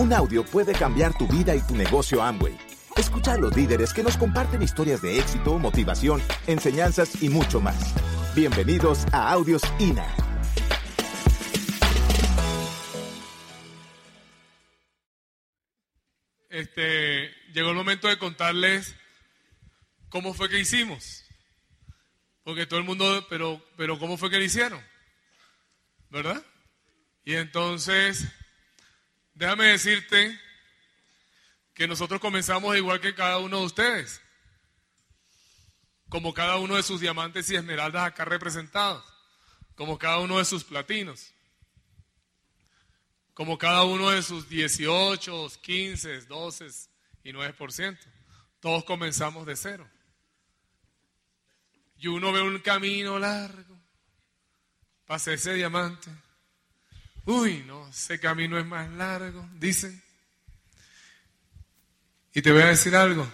Un audio puede cambiar tu vida y tu negocio Amway. Escucha a los líderes que nos comparten historias de éxito, motivación, enseñanzas y mucho más. Bienvenidos a Audios INA. Este, llegó el momento de contarles cómo fue que hicimos. Porque todo el mundo, pero, pero ¿cómo fue que lo hicieron? ¿Verdad? Y entonces, déjame decirte que nosotros comenzamos igual que cada uno de ustedes. Como cada uno de sus diamantes y esmeraldas acá representados. Como cada uno de sus platinos. Como cada uno de sus 18, 15, 12 y 9%. Todos comenzamos de cero. Y uno ve un camino largo para ese diamante. Uy, no, ese camino es más largo, dicen. Y te voy a decir algo.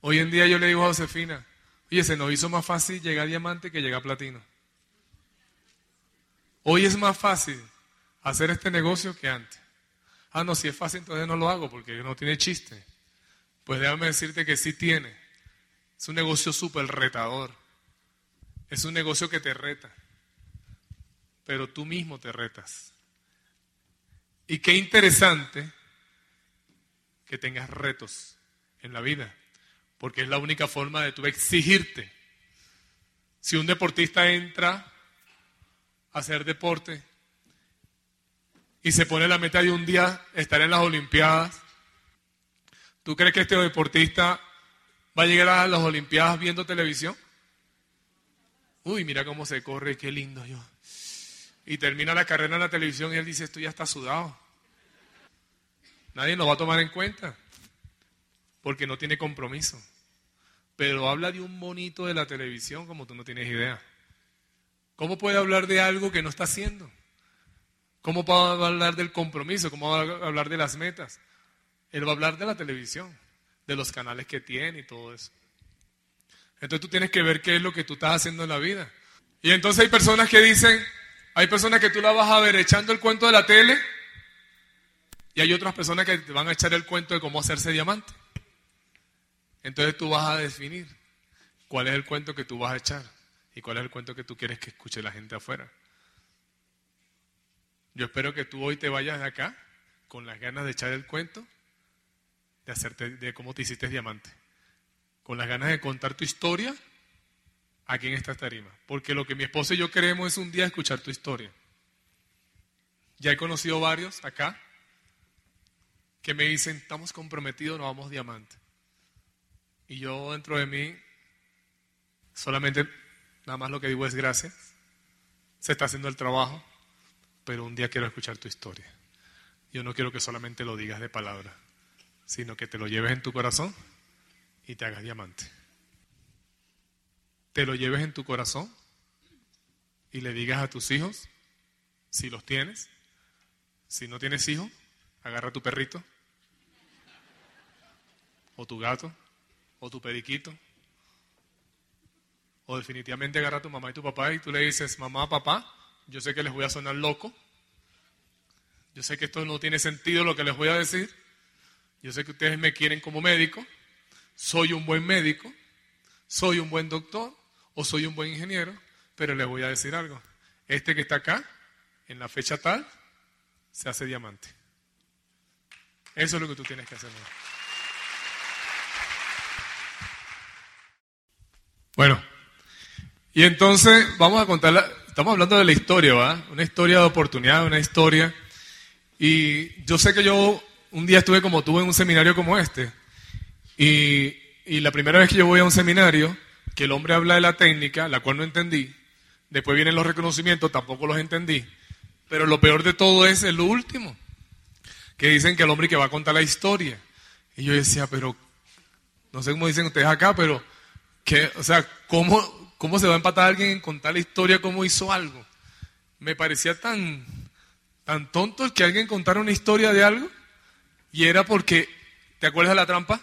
Hoy en día yo le digo a Josefina, oye, se nos hizo más fácil llegar a diamante que llegar a platino. Hoy es más fácil hacer este negocio que antes. Ah, no, si es fácil, entonces no lo hago porque no tiene chiste. Pues déjame decirte que sí tiene. Es un negocio súper retador. Es un negocio que te reta. Pero tú mismo te retas. Y qué interesante que tengas retos en la vida. Porque es la única forma de tú exigirte. Si un deportista entra a hacer deporte y se pone la meta de un día estar en las Olimpiadas, ¿tú crees que este deportista ¿Va a llegar a las Olimpiadas viendo televisión? Uy, mira cómo se corre, qué lindo yo. Y termina la carrera en la televisión y él dice, esto ya está sudado. Nadie lo va a tomar en cuenta porque no tiene compromiso. Pero habla de un bonito de la televisión como tú no tienes idea. ¿Cómo puede hablar de algo que no está haciendo? ¿Cómo puede hablar del compromiso? ¿Cómo va a hablar de las metas? Él va a hablar de la televisión de los canales que tiene y todo eso. Entonces tú tienes que ver qué es lo que tú estás haciendo en la vida. Y entonces hay personas que dicen, hay personas que tú la vas a ver echando el cuento de la tele y hay otras personas que te van a echar el cuento de cómo hacerse diamante. Entonces tú vas a definir cuál es el cuento que tú vas a echar y cuál es el cuento que tú quieres que escuche la gente afuera. Yo espero que tú hoy te vayas de acá con las ganas de echar el cuento de, hacerte, de cómo te hiciste diamante. Con las ganas de contar tu historia aquí en esta tarima. Porque lo que mi esposa y yo queremos es un día escuchar tu historia. Ya he conocido varios acá que me dicen, estamos comprometidos, nos vamos diamante. Y yo dentro de mí, solamente nada más lo que digo es gracias. Se está haciendo el trabajo, pero un día quiero escuchar tu historia. Yo no quiero que solamente lo digas de palabra sino que te lo lleves en tu corazón y te hagas diamante. Te lo lleves en tu corazón y le digas a tus hijos, si los tienes, si no tienes hijos, agarra tu perrito, o tu gato, o tu periquito, o definitivamente agarra a tu mamá y tu papá y tú le dices, mamá, papá, yo sé que les voy a sonar loco, yo sé que esto no tiene sentido lo que les voy a decir, yo sé que ustedes me quieren como médico, soy un buen médico, soy un buen doctor o soy un buen ingeniero, pero les voy a decir algo. Este que está acá, en la fecha tal, se hace diamante. Eso es lo que tú tienes que hacer. Bueno, y entonces vamos a contar, estamos hablando de la historia, ¿va? Una historia de oportunidad, una historia. Y yo sé que yo un día estuve como tú en un seminario como este. Y, la primera vez que yo voy a un seminario, que el hombre habla de la técnica, la cual no entendí. Después vienen los reconocimientos, tampoco los entendí. Pero lo peor de todo es el último, que dicen que el hombre que va a contar la historia. Y yo decía, pero, no sé cómo dicen ustedes acá, pero, que, o sea, ¿cómo, ¿cómo se va a empatar alguien en contar la historia cómo hizo algo? Me parecía tan, tan tonto que alguien contara una historia de algo. Y era porque, ¿te acuerdas de la trampa?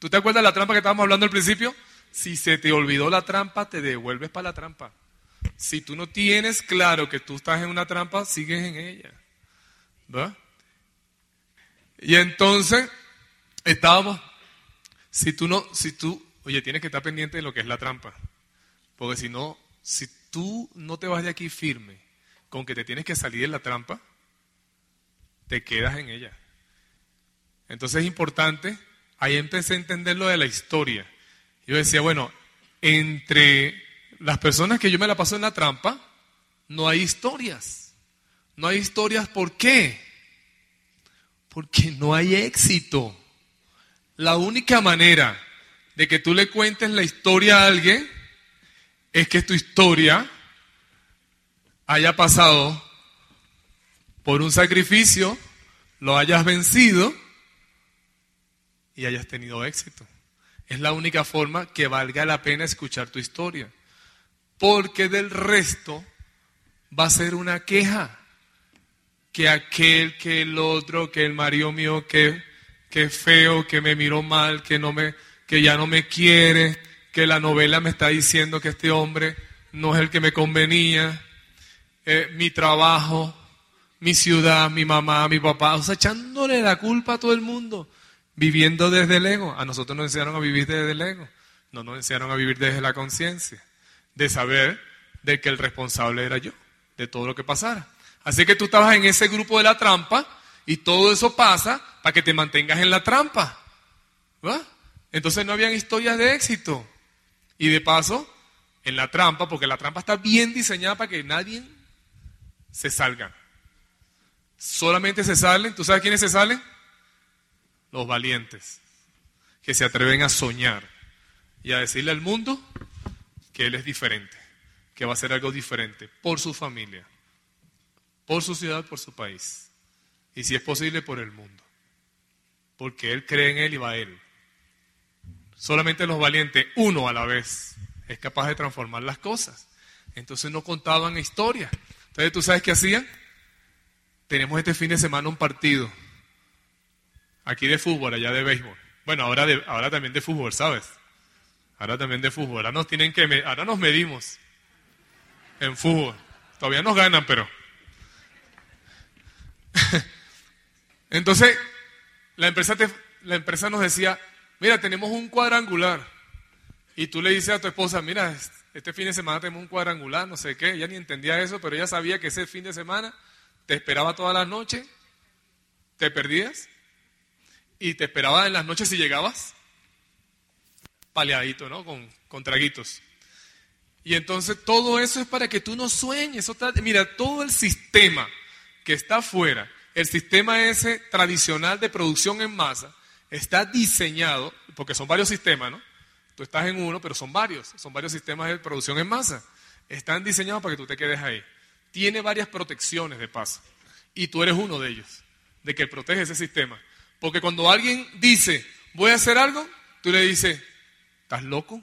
¿Tú te acuerdas de la trampa que estábamos hablando al principio? Si se te olvidó la trampa, te devuelves para la trampa. Si tú no tienes claro que tú estás en una trampa, sigues en ella. ¿Va? Y entonces estábamos, si tú no, si tú, oye, tienes que estar pendiente de lo que es la trampa, porque si no, si tú no te vas de aquí firme con que te tienes que salir de la trampa, te quedas en ella. Entonces es importante, ahí empecé a entender lo de la historia. Yo decía, bueno, entre las personas que yo me la paso en la trampa, no hay historias. No hay historias, ¿por qué? Porque no hay éxito. La única manera de que tú le cuentes la historia a alguien es que tu historia haya pasado por un sacrificio, lo hayas vencido y hayas tenido éxito. Es la única forma que valga la pena escuchar tu historia. Porque del resto va a ser una queja. Que aquel, que el otro, que el marido mío, que, que feo, que me miró mal, que, no me, que ya no me quiere, que la novela me está diciendo que este hombre no es el que me convenía, eh, mi trabajo, mi ciudad, mi mamá, mi papá, o sea, echándole la culpa a todo el mundo viviendo desde el ego. A nosotros nos enseñaron a vivir desde el ego, no nos enseñaron a vivir desde la conciencia, de saber de que el responsable era yo, de todo lo que pasara. Así que tú estabas en ese grupo de la trampa y todo eso pasa para que te mantengas en la trampa. Entonces no habían historias de éxito. Y de paso, en la trampa, porque la trampa está bien diseñada para que nadie se salga. Solamente se salen, ¿tú sabes quiénes se salen? Los valientes, que se atreven a soñar y a decirle al mundo que Él es diferente, que va a hacer algo diferente por su familia, por su ciudad, por su país, y si es posible por el mundo, porque Él cree en Él y va a Él. Solamente los valientes, uno a la vez, es capaz de transformar las cosas. Entonces no contaban historias. Entonces, ¿tú sabes qué hacían? Tenemos este fin de semana un partido Aquí de fútbol, allá de béisbol. Bueno, ahora, de, ahora también de fútbol, ¿sabes? Ahora también de fútbol. Ahora nos tienen que, ahora nos medimos en fútbol. Todavía nos ganan, pero. Entonces, la empresa, la empresa nos decía, mira, tenemos un cuadrangular. Y tú le dices a tu esposa, mira, este fin de semana tenemos un cuadrangular, no sé qué. Ella ni entendía eso, pero ella sabía que ese fin de semana te esperaba toda la noche, te perdías y te esperaba en las noches si llegabas, paleadito, ¿no? Con, con traguitos. Y entonces todo eso es para que tú no sueñes. mira, todo el sistema que está afuera, el sistema ese tradicional de producción en masa, está diseñado, porque son varios sistemas, ¿no? Tú estás en uno, pero son varios, son varios sistemas de producción en masa. Están diseñados para que tú te quedes ahí. Tiene varias protecciones de paso. Y tú eres uno de ellos, de que protege ese sistema. Porque cuando alguien dice, voy a hacer algo, tú le dices, ¿estás loco?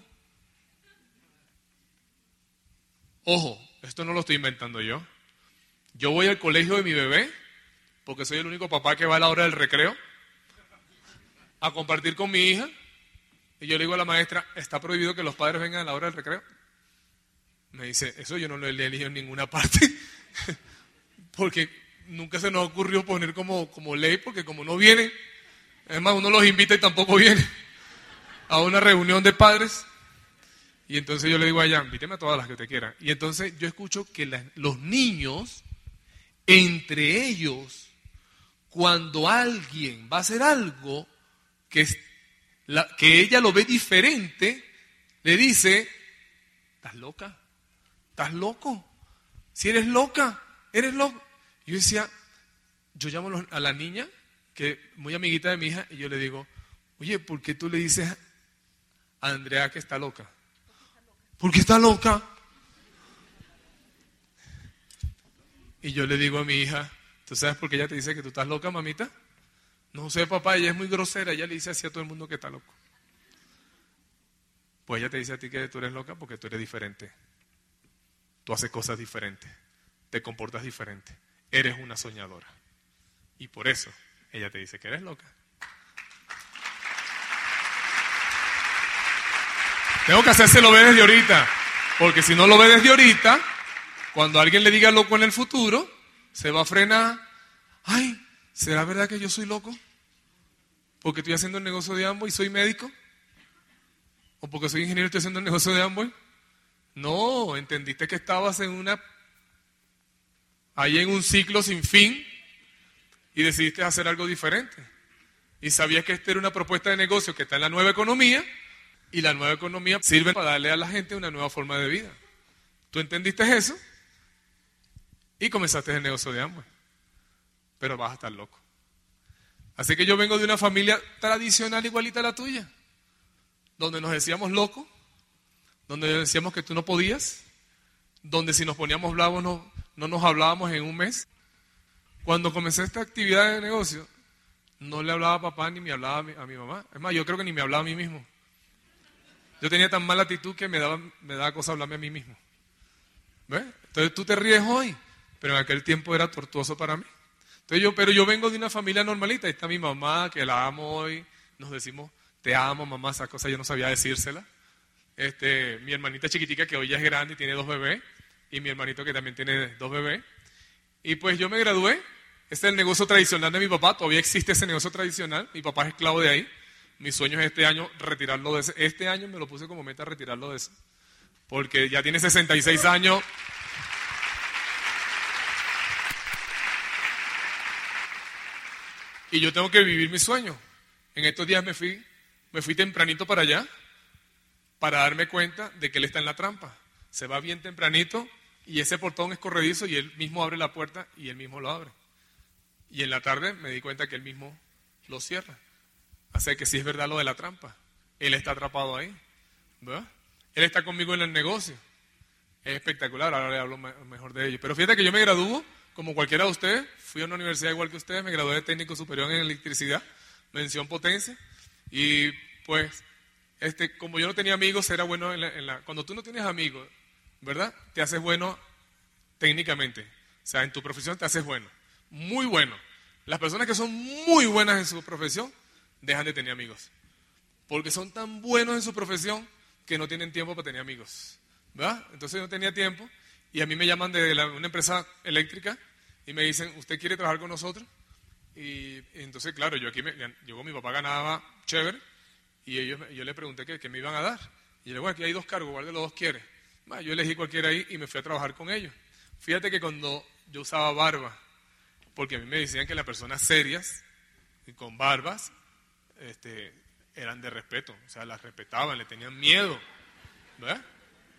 Ojo, esto no lo estoy inventando yo. Yo voy al colegio de mi bebé, porque soy el único papá que va a la hora del recreo, a compartir con mi hija. Y yo le digo a la maestra, ¿está prohibido que los padres vengan a la hora del recreo? Me dice, eso yo no lo he leído en ninguna parte. porque nunca se nos ocurrió poner como, como ley, porque como no viene, es más, uno los invita y tampoco viene a una reunión de padres. Y entonces yo le digo a ella, invíteme a todas las que te quieran. Y entonces yo escucho que los niños, entre ellos, cuando alguien va a hacer algo que, que ella lo ve diferente, le dice, ¿estás loca? ¿Estás loco? Si eres loca, eres loca. Yo decía, yo llamo a la niña, que muy amiguita de mi hija, y yo le digo, oye, ¿por qué tú le dices a Andrea que está loca? Porque está loca. Y yo le digo a mi hija, ¿tú sabes por qué ella te dice que tú estás loca, mamita? No sé, papá, ella es muy grosera, ella le dice así a todo el mundo que está loco. Pues ella te dice a ti que tú eres loca porque tú eres diferente. Tú haces cosas diferentes, te comportas diferente eres una soñadora. Y por eso ella te dice que eres loca. Tengo que hacérselo ver desde ahorita, porque si no lo ve desde ahorita, cuando alguien le diga loco en el futuro, se va a frenar. Ay, ¿será verdad que yo soy loco? porque estoy haciendo el negocio de Amway y soy médico? ¿O porque soy ingeniero y estoy haciendo el negocio de Amway? No, entendiste que estabas en una ahí en un ciclo sin fin y decidiste hacer algo diferente. Y sabías que esta era una propuesta de negocio que está en la nueva economía y la nueva economía sirve para darle a la gente una nueva forma de vida. Tú entendiste eso y comenzaste el negocio de Amway. Pero vas a estar loco. Así que yo vengo de una familia tradicional igualita a la tuya, donde nos decíamos locos, donde decíamos que tú no podías, donde si nos poníamos bravos no, no nos hablábamos en un mes. Cuando comencé esta actividad de negocio, no le hablaba a papá ni me hablaba a mi, mamá. Es más, yo creo que ni me hablaba a mí mismo. Yo tenía tan mala actitud que me daba, me daba cosa hablarme a mí mismo. ¿Ves? Entonces tú te ríes hoy, pero en aquel tiempo era tortuoso para mí. Entonces yo, pero yo vengo de una familia normalita. Ahí está mi mamá, que la amo hoy. Nos decimos, te amo, mamá, esa cosa yo no sabía decírsela. Este, mi hermanita chiquitica, que hoy ya es grande y tiene dos bebés. Y mi hermanito, que también tiene dos bebés. Y pues yo me gradué este es el negocio tradicional de mi papá, todavía existe ese negocio tradicional, mi papá es esclavo de ahí. Mi sueño es este año retirarlo de ese. Este año me lo puse como meta retirarlo de eso. Porque ya tiene 66 años. Y yo tengo que vivir mi sueño. En estos días me fui, me fui tempranito para allá para darme cuenta de que él está en la trampa. Se va bien tempranito y ese portón es corredizo y él mismo abre la puerta y él mismo lo abre. Y en la tarde me di cuenta que él mismo lo cierra. Así que sí es verdad lo de la trampa. Él está atrapado ahí. ¿verdad? Él está conmigo en el negocio. Es espectacular, ahora le hablo mejor de ello. Pero fíjate que yo me graduó, como cualquiera de ustedes, fui a una universidad igual que ustedes, me gradué de técnico superior en electricidad, mención potencia. Y pues, este, como yo no tenía amigos, era bueno en la, Cuando tú no tienes amigos, ¿verdad? Te haces bueno técnicamente. O sea, en tu profesión te haces bueno muy bueno. Las personas que son muy buenas en su profesión dejan de tener amigos. Porque son tan buenos en su profesión que no tienen tiempo para tener amigos. ¿verdad? Entonces yo no tenía tiempo y a mí me llaman de una empresa eléctrica y me dicen, ¿usted quiere trabajar con nosotros? Y, entonces, claro, yo aquí, me, yo mi papá ganaba chévere y ellos, yo le pregunté qué, me iban a dar. Y yo le bueno, aquí hay dos cargos, ¿cuál de los dos quiere? yo elegí cualquiera ahí y me fui a trabajar con ellos. Fíjate que cuando yo usaba barba porque a mí me decían que las personas serias y con barbas este, eran de respeto, o sea, las respetaban, le tenían miedo. ¿verdad?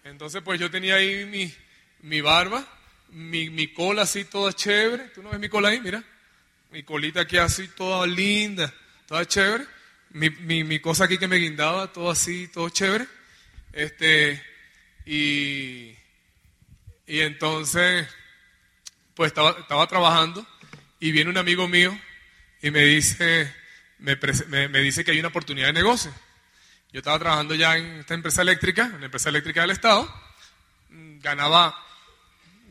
Entonces, pues yo tenía ahí mi, mi barba, mi, mi, cola así toda chévere. ¿Tú no ves mi cola ahí? Mira. Mi colita aquí así toda linda, toda chévere. Mi, mi, mi cosa aquí que me guindaba, todo así, todo chévere. Este, y, y entonces, pues estaba, estaba trabajando y viene un amigo mío y me dice, me, dice que hay una oportunidad de negocio. Yo estaba trabajando ya en esta empresa eléctrica, en la empresa eléctrica del Estado, mm, ganaba,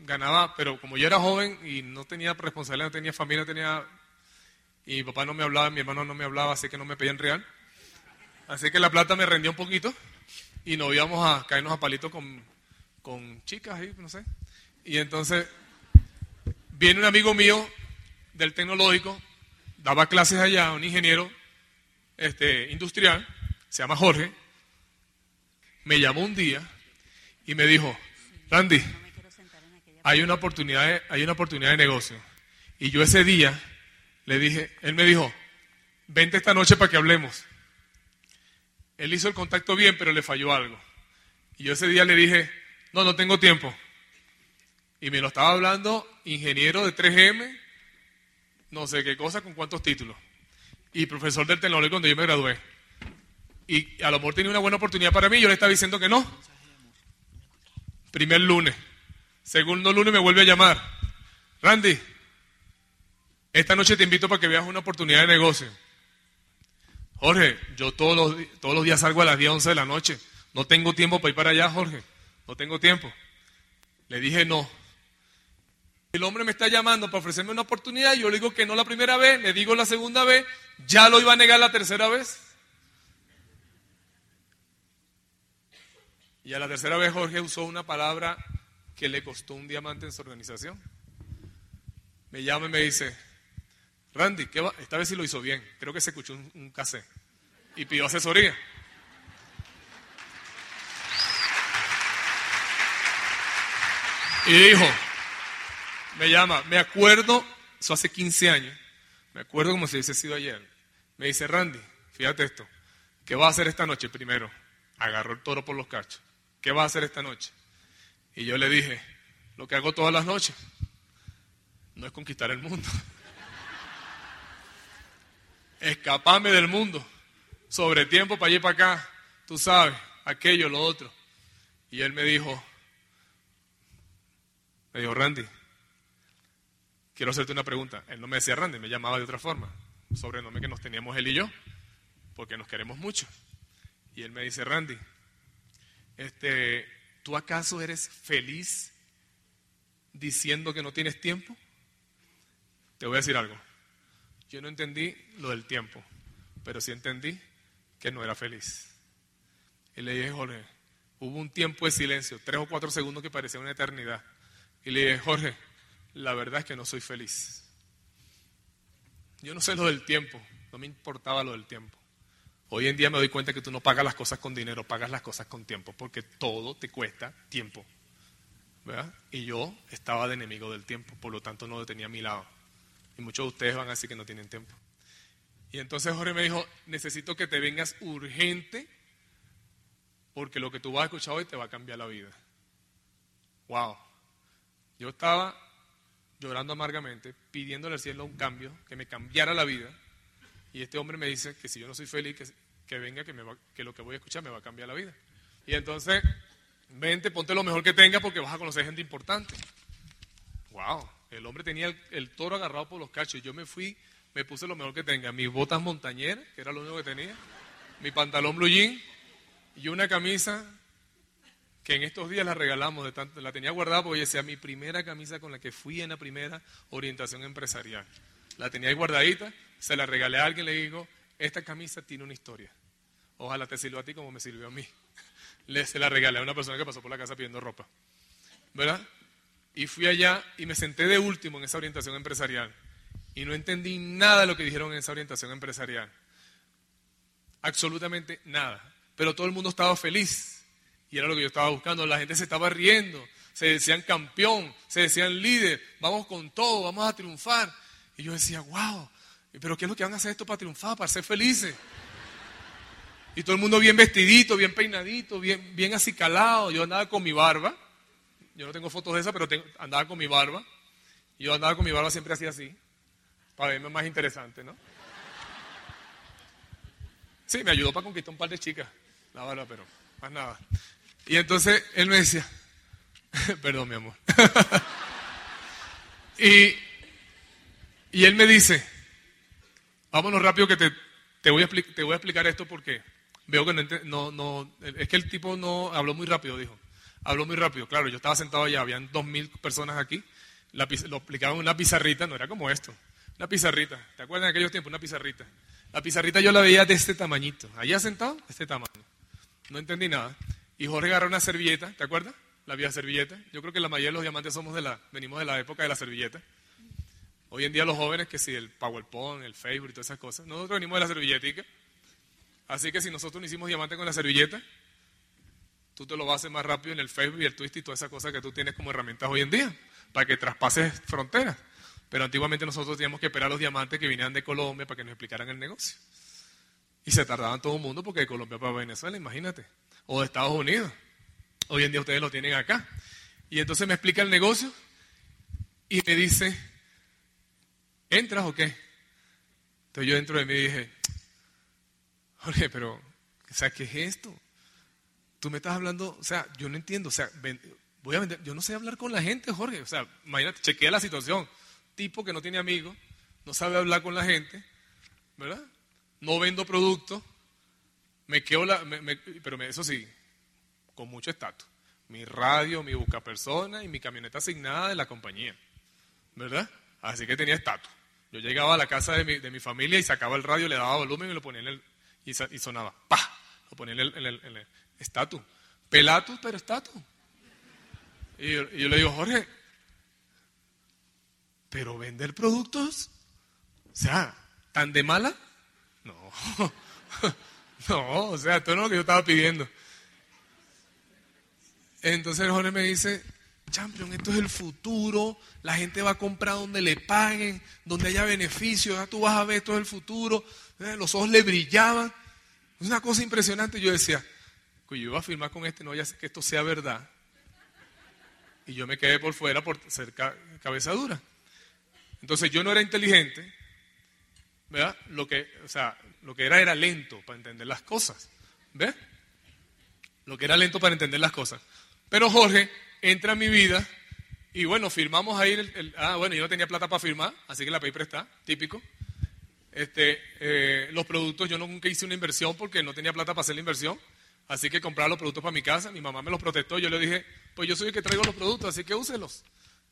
ganaba, pero como yo era joven y no tenía responsabilidad, no tenía familia, no tenía, y mi papá no me hablaba, mi hermano no me hablaba, así que no me pedían real. Así que la plata me rendía un poquito y nos íbamos a caernos a palitos con, con chicas ahí, no sé. Y entonces viene un amigo mío del tecnológico, daba clases allá, un ingeniero este, industrial, se llama Jorge, me llamó un día y me dijo, Randy, hay una oportunidad de, hay una oportunidad de negocio. Y yo ese día le dije, él me dijo, vente esta noche para que hablemos. Él hizo el contacto bien, pero le falló algo. Y yo ese día le dije, no, no tengo tiempo. Y me lo estaba hablando ingeniero de 3M, no sé qué cosa, con cuántos títulos. Y profesor del tecnológico cuando yo me gradué. Y a lo mejor tenía una buena oportunidad para mí, yo le estaba diciendo que no. Primer lunes. Segundo lunes me vuelve a llamar. Randy, esta noche te invito para que veas una oportunidad de negocio. Jorge, yo todos los, todos los días salgo a las 10, 11 de la noche. No tengo tiempo para ir para allá, Jorge. No tengo tiempo. Le dije no. El hombre me está llamando para ofrecerme una oportunidad yo le digo que no la primera vez, le digo la segunda vez, ya lo iba a negar la tercera vez. Y a la tercera vez Jorge usó una palabra que le costó un diamante en su organización. Me llama y me dice, Randy, ¿qué va? esta vez sí lo hizo bien. Creo que se escuchó un, un. Y pidió asesoría. Y dijo, me llama, me acuerdo, eso hace 15 años, me acuerdo como si hubiese sido ayer. Me dice, Randy, fíjate esto, ¿qué va a hacer esta noche primero? Agarró el toro por los cachos. ¿Qué va a hacer esta noche? Y yo le dije, lo que hago todas las noches, no es conquistar el mundo. Escaparme del mundo, sobre tiempo para allá y para acá, tú sabes, aquello, lo otro. Y él me dijo, me dijo, Randy, quiero hacerte una pregunta. Él no me decía Randy, me llamaba de otra forma. Sobrenombre que nos teníamos él y yo, porque nos queremos mucho. Y él me dice, Randy, este, ¿tú acaso eres feliz diciendo que no tienes tiempo? Te voy a decir algo. Yo no entendí lo del tiempo, pero sí entendí que no era feliz. Y le dije, Jorge, hubo un tiempo de silencio, tres o cuatro segundos que parecía una eternidad. Y le dije, Jorge, la verdad es que no soy feliz. Yo no sé lo del tiempo, no me importaba lo del tiempo. Hoy en día me doy cuenta que tú no pagas las cosas con dinero, pagas las cosas con tiempo, porque todo te cuesta tiempo. ¿verdad? Y yo estaba de enemigo del tiempo, por lo tanto no lo tenía a mi lado. Y muchos de ustedes van a decir que no tienen tiempo. Y entonces Jorge me dijo, necesito que te vengas urgente, porque lo que tú vas a escuchar hoy te va a cambiar la vida. Wow. Yo estaba llorando amargamente, pidiéndole al cielo un cambio, que me cambiara la vida. Y este hombre me dice que si yo no soy feliz, que, venga, que, me va, que lo que voy a escuchar me va a cambiar la vida. Y entonces, vente, ponte lo mejor que tengas porque vas a conocer gente importante. Wow, el hombre tenía el, el toro agarrado por los cachos. Yo me fui, me puse lo mejor que tenga. Mis botas montañeras, que era lo único que tenía. Mi pantalón blue jean y una camisa que en estos días la regalamos, de tanto, la tenía guardada porque decía mi primera camisa con la que fui en la primera orientación empresarial. La tenía ahí guardadita, se la regalé a alguien, le digo, esta camisa tiene una historia. Ojalá te sirva a ti como me sirvió a mí. Le, se la regalé a una persona que pasó por la casa pidiendo ropa. ¿Verdad? Y fui allá y me senté de último en esa orientación empresarial. Y no entendí nada de lo que dijeron en esa orientación empresarial. Absolutamente nada. Pero todo el mundo estaba feliz y era lo que yo estaba buscando. La gente se estaba riendo, se decían campeón, se decían líder, vamos con todo, vamos a triunfar. Y yo decía, wow, pero ¿qué es lo que van a hacer esto para triunfar, para ser felices? Y todo el mundo bien vestidito, bien peinadito, bien, bien acicalado. Yo andaba con mi barba. Yo no tengo fotos de esa, pero andaba con mi barba. Y yo andaba con mi barba siempre así, así. Para verme más interesante, ¿no? Sí, me ayudó para conquistar un par de chicas. La barba, pero más nada. Y entonces él me decía, perdón mi amor. y, y él me dice, vámonos rápido que te, te, voy, a te voy a explicar esto porque veo que no, no, es que el tipo no habló muy rápido, dijo. Habló muy rápido, claro, yo estaba sentado allá, habían dos mil personas aquí, la, lo explicaban en una pizarrita, no era como esto, una pizarrita, ¿te acuerdas en aquellos tiempos? Una pizarrita. La pizarrita yo la veía de este tamañito, allá sentado, de este tamaño. No entendí nada. Y Jorge agarró una servilleta, ¿te acuerdas? La vieja servilleta. Yo creo que la mayoría de los diamantes somos de la, venimos de la época de la servilleta. Hoy en día los jóvenes, que si el PowerPoint, el Facebook y todas esas cosas, nosotros venimos de la servilletica. Así que si nosotros no hicimos diamante con la servilleta, tú te lo vas a hacer más rápido en el Facebook y el Twist y todas esas cosas que tú tienes como herramientas hoy en día, para que traspases fronteras. Pero antiguamente nosotros teníamos que esperar a los diamantes que vinieran de Colombia para que nos explicaran el negocio. Y se tardaban todo el mundo porque de Colombia para Venezuela, imagínate o de Estados Unidos. Hoy en día ustedes lo tienen acá. Y entonces me explica el negocio y me dice, ¿entras o qué? Entonces yo dentro de mí dije, Jorge, pero, ¿qué es esto? Tú me estás hablando, o sea, yo no entiendo, o sea, voy a vender, yo no sé hablar con la gente, Jorge, o sea, imagínate, chequea la situación, tipo que no tiene amigos, no sabe hablar con la gente, ¿verdad? No vendo productos, me quedo la, pero eso sí, con mucho estatus. Mi radio, mi busca persona y mi camioneta asignada de la compañía. ¿Verdad? Así que tenía estatus. Yo llegaba a la casa de mi, de mi, familia y sacaba el radio, le daba volumen y lo ponía en el. y, sonaba. ¡Pah! Lo ponía en el estatus. Pelatus, pero estatus. Y, yo, le digo, Jorge, pero vender productos sea, ¿tan de mala? No. No, o sea, todo lo que yo estaba pidiendo. Entonces Jorge me dice, Champion, esto es el futuro, la gente va a comprar donde le paguen, donde haya beneficios, ya tú vas a ver, esto es el futuro. Eh, los ojos le brillaban. Es una cosa impresionante. Yo decía, yo iba a firmar con este, no ya sé que esto sea verdad. Y yo me quedé por fuera por ser cabeza dura. Entonces yo no era inteligente, ¿verdad? Lo que, o sea, lo que era era lento para entender las cosas. ¿Ves? Lo que era lento para entender las cosas. Pero Jorge entra a mi vida y bueno, firmamos ahí. El, ah, bueno, yo no tenía plata para firmar, así que la pedí está típico. Este, eh, los productos, yo nunca hice una inversión porque no tenía plata para hacer la inversión. Así que compraba los productos para mi casa. Mi mamá me los protestó. Yo le dije, pues yo soy el que traigo los productos, así que úselos.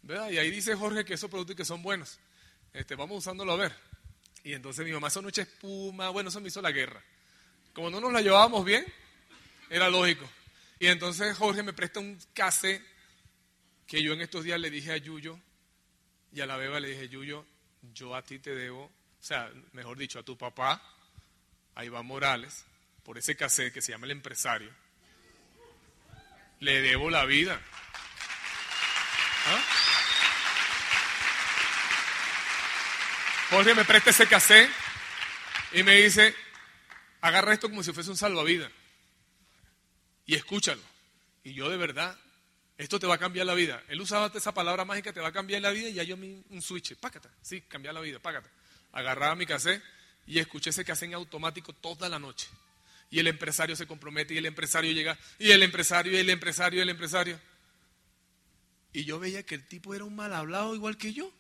¿Verdad? Y ahí dice Jorge que esos productos que son buenos. Este, vamos usándolo a ver. Y entonces mi mamá, son noche espuma, bueno, eso me hizo la guerra. Como no nos la llevábamos bien, era lógico. Y entonces Jorge me presta un case que yo en estos días le dije a Yuyo y a la beba le dije, Yuyo, yo a ti te debo, o sea, mejor dicho, a tu papá, a Iván Morales, por ese cassette que se llama El Empresario, le debo la vida. ¿Ah? Jorge me presta ese cassette y me dice, agarra esto como si fuese un salvavidas y escúchalo. Y yo de verdad, esto te va a cambiar la vida. Él usaba esa palabra mágica, te va a cambiar la vida y ya yo un switch, págata, sí, cambiar la vida, págata. Agarraba mi cassette y escuché ese cassette en automático toda la noche. Y el empresario se compromete y el empresario llega, y el empresario, y el empresario, y el empresario. Y yo veía que el tipo era un mal hablado igual que yo.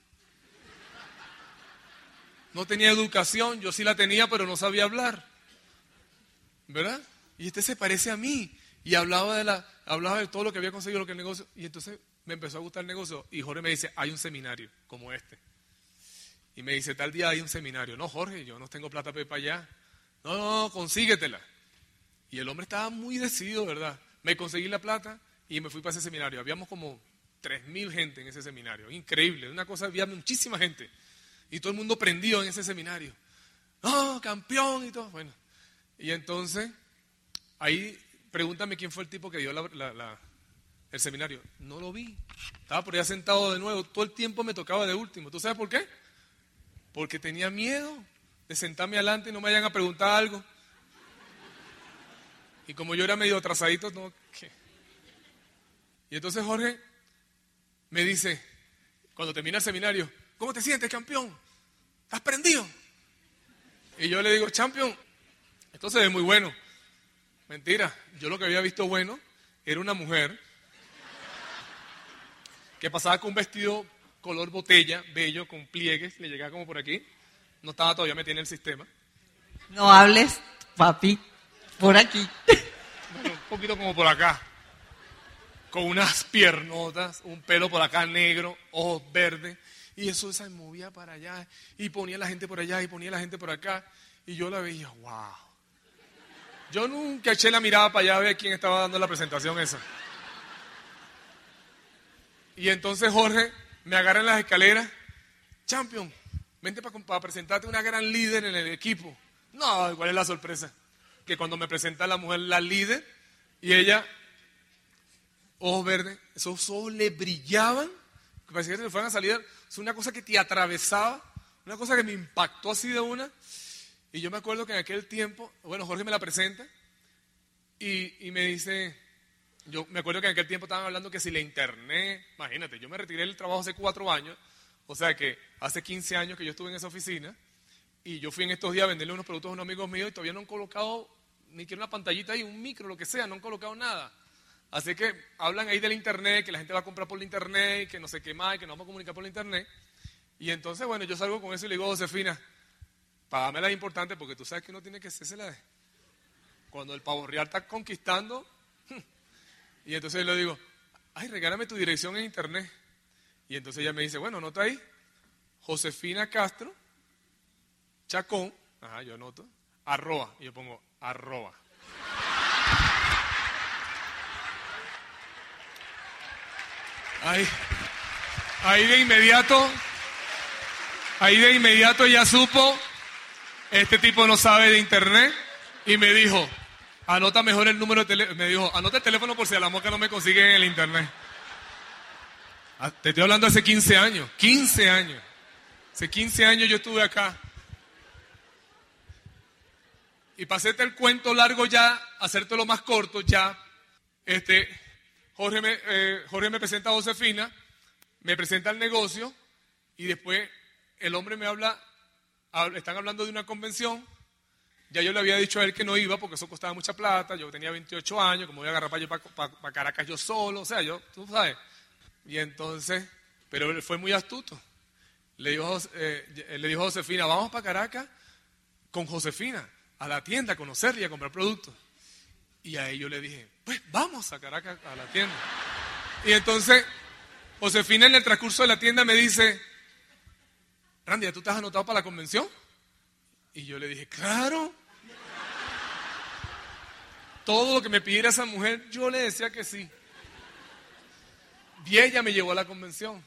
No tenía educación, yo sí la tenía, pero no sabía hablar. ¿Verdad? Y este se parece a mí. Y hablaba de, la, hablaba de todo lo que había conseguido, lo que el negocio. Y entonces me empezó a gustar el negocio. Y Jorge me dice, hay un seminario como este. Y me dice, tal día hay un seminario. No, Jorge, yo no tengo plata para para allá. No, no, no, consíguetela. Y el hombre estaba muy decidido, ¿verdad? Me conseguí la plata y me fui para ese seminario. Habíamos como 3.000 gente en ese seminario. Increíble. Una cosa, había muchísima gente. Y todo el mundo prendió en ese seminario. ¡Oh, campeón! Y todo. Bueno, y entonces, ahí pregúntame quién fue el tipo que dio el seminario. No lo vi. Estaba por allá sentado de nuevo. Todo el tiempo me tocaba de último. ¿Tú sabes por qué? Porque tenía miedo de sentarme adelante y no me vayan a preguntar algo. Y como yo era medio atrasadito, no. Y entonces Jorge me dice, cuando termina el seminario, ¿Cómo te sientes, campeón? ¿Estás prendido? Y yo le digo, champion, esto se ve muy bueno. Mentira, yo lo que había visto bueno era una mujer que pasaba con un vestido color botella, bello, con pliegues, le llegaba como por aquí. No estaba todavía metida en el sistema. No hables, papi, por aquí. un poquito como por acá. Con unas piernotas, un pelo por acá negro, ojos verdes y eso se movía para allá y ponía la gente por allá y ponía la gente por acá. Y yo la veía, wow. Yo nunca eché la mirada para allá a ver quién estaba dando la presentación esa. Y entonces Jorge me agarra en las escaleras. Champion, vente para, presentarte una gran líder en el equipo. No, ¿cuál es la sorpresa? Que cuando me presenta la mujer, la líder, y ella, ojos verdes, esos ojos le brillaban, parecía que se fueran a salir es una cosa que te atravesaba, una cosa que me impactó así de una. Y yo me acuerdo que en aquel tiempo, bueno, Jorge me la presenta y, me dice, yo me acuerdo que en aquel tiempo estaban hablando que si la internet, imagínate, yo me retiré del trabajo hace cuatro años, o sea que hace 15 años que yo estuve en esa oficina y yo fui en estos días a venderle unos productos a unos amigos míos y todavía no han colocado ni siquiera una pantallita ahí, un micro, lo que sea, no han colocado nada. Así que hablan ahí del internet, que la gente va a comprar por el internet, que no sé qué más, que nos vamos a comunicar por el internet. Y entonces, bueno, yo salgo con eso y le digo, Josefina, págame la importante porque tú sabes que uno tiene que hacerse de... Cuando el pavo real está conquistando, y entonces le digo, ay, regálame tu dirección en internet. Y entonces ella me dice, bueno, nota ahí, Josefina Castro, Chacón, ajá, yo anoto, arroba, y yo pongo arroba. Ahí, ahí de inmediato, Ahí de inmediato ya supo, este tipo no sabe de internet y me dijo, anota mejor el número de teléfono. Me dijo, anota el teléfono por si a la moca no me consigue en el internet. Ah, te estoy hablando hace 15 años, 15 años. Hace 15 años yo estuve acá. Y para hacerte el cuento largo ya, hacértelo más corto ya, este, Jorge, me, eh, Jorge me presenta a Josefina, me presenta el negocio y después el hombre me habla, están hablando de una convención, ya yo le había dicho a él que no iba porque eso costaba mucha plata, yo tenía 28 años, como voy a agarrar para, para Caracas yo solo, o sea, yo, tú sabes. Y entonces, pero él fue muy astuto. Le dijo, eh, le dijo a Josefina, vamos para Caracas con Josefina, a la tienda, a conocerla y a comprar productos. Y a ellos le dije, pues vamos a Caracas a la tienda. Y entonces, Josefina en el transcurso de la tienda me dice, Randy, ¿tú estás anotado para la convención? Y yo le dije, claro. Todo lo que me pidiera esa mujer, yo le decía que sí. Y ella me llevó a la convención.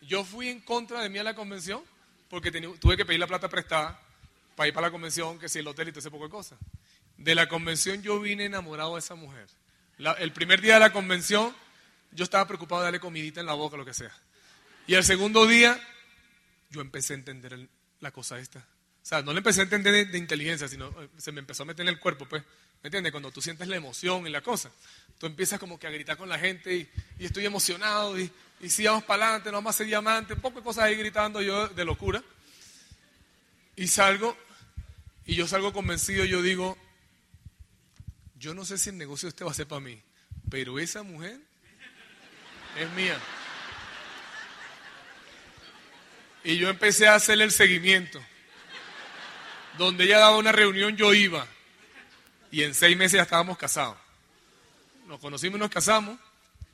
Yo fui en contra de mí a la convención porque tuve que pedir la plata prestada para ir para la convención, que si el hotel y todo ese poco de cosas. De la convención yo vine enamorado de esa mujer. el primer día de la convención yo estaba preocupado de darle comidita en la boca, lo que sea. Y el segundo día yo empecé a entender la cosa esta. O sea, no le empecé a entender de, inteligencia, sino eh, se me empezó a meter en el cuerpo, pues. ¿Me entiendes? Cuando tú sientes la emoción y la cosa, tú empiezas como que a gritar con la gente y, estoy emocionado y, si vamos para adelante, no vamos a ser diamantes, un poco de cosas ahí gritando yo de locura. Y salgo, y yo salgo convencido, yo digo, yo no sé si el negocio este va a ser para mí, pero esa mujer es mía. Y yo empecé a hacerle el seguimiento. Donde ella daba una reunión, yo iba. Y en seis meses ya estábamos casados. Nos conocimos y nos casamos,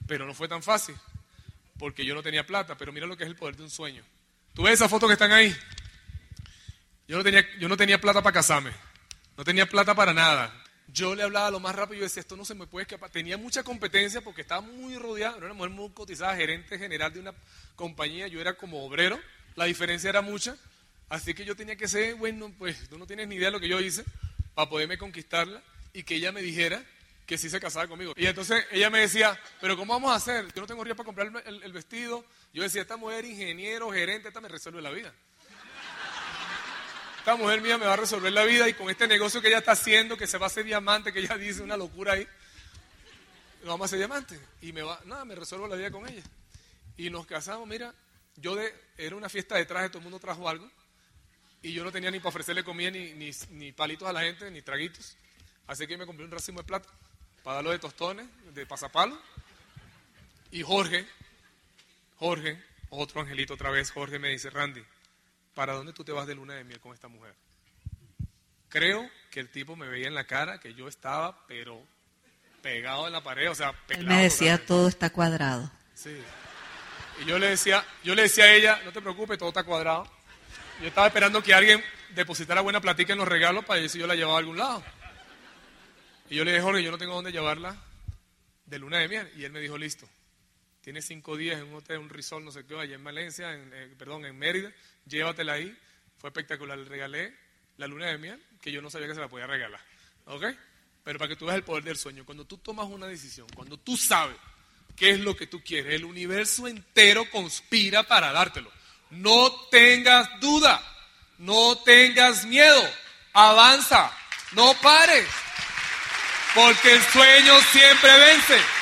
pero no fue tan fácil. Porque yo no tenía plata, pero mira lo que es el poder de un sueño. ¿Tú ves esas fotos que están ahí? Yo no tenía, yo no tenía plata para casarme. No tenía plata para nada. Yo le hablaba lo más rápido y decía, esto no se me puede escapar. Tenía mucha competencia porque estaba muy rodeado. Era una mujer muy cotizada, gerente general de una compañía. Yo era como obrero. La diferencia era mucha. Así que yo tenía que ser, bueno, pues tú no tienes ni idea de lo que yo hice para poderme conquistarla y que ella me dijera que sí se casaba conmigo. Y entonces ella me decía, pero ¿cómo vamos a hacer? Yo no tengo río para comprar el, el, vestido. Yo decía, esta mujer ingeniero, gerente, esta me resuelve la vida. Esta mujer mía me va a resolver la vida y con este negocio que ella está haciendo, que se va a hacer diamante, que ella dice una locura ahí, lo vamos a hacer diamante. Y me va, nada, me resuelvo la vida con ella. Y nos casamos, mira, yo de, era una fiesta de traje, todo el mundo trajo algo. Y yo no tenía ni para ofrecerle comida, ni, ni, palitos a la gente, ni traguitos. Así que me compré un racimo de plata para darlo de tostones, de pasapalo. Y Jorge, Jorge, otro angelito otra vez, Jorge me dice, Randy, ¿para dónde tú te vas de luna de miel con esta mujer? Creo que el tipo me veía en la cara que yo estaba, pero pegado en la pared, o sea, Él me decía, todo está cuadrado. Sí. Y yo le decía, yo le decía a ella, no te preocupes, todo está cuadrado. Yo estaba esperando que alguien depositara buena platica en los regalos para ver si yo la llevaba a algún lado. Y yo le dije, Jorge, yo no tengo dónde llevarla de luna de miel. Y él me dijo, listo. Tiene cinco días en un hotel, un risol, no sé qué, allá en Valencia, en, eh, perdón, en Mérida. Llévatela ahí. Fue espectacular. Le regalé la luna de miel, que yo no sabía que se la podía regalar. ¿Ok? Pero para que tú veas el poder del sueño. Cuando tú tomas una decisión, cuando tú sabes qué es lo que tú quieres, el universo entero conspira para dártelo. No tengas duda, no tengas miedo, avanza, no pares, porque el sueño siempre vence.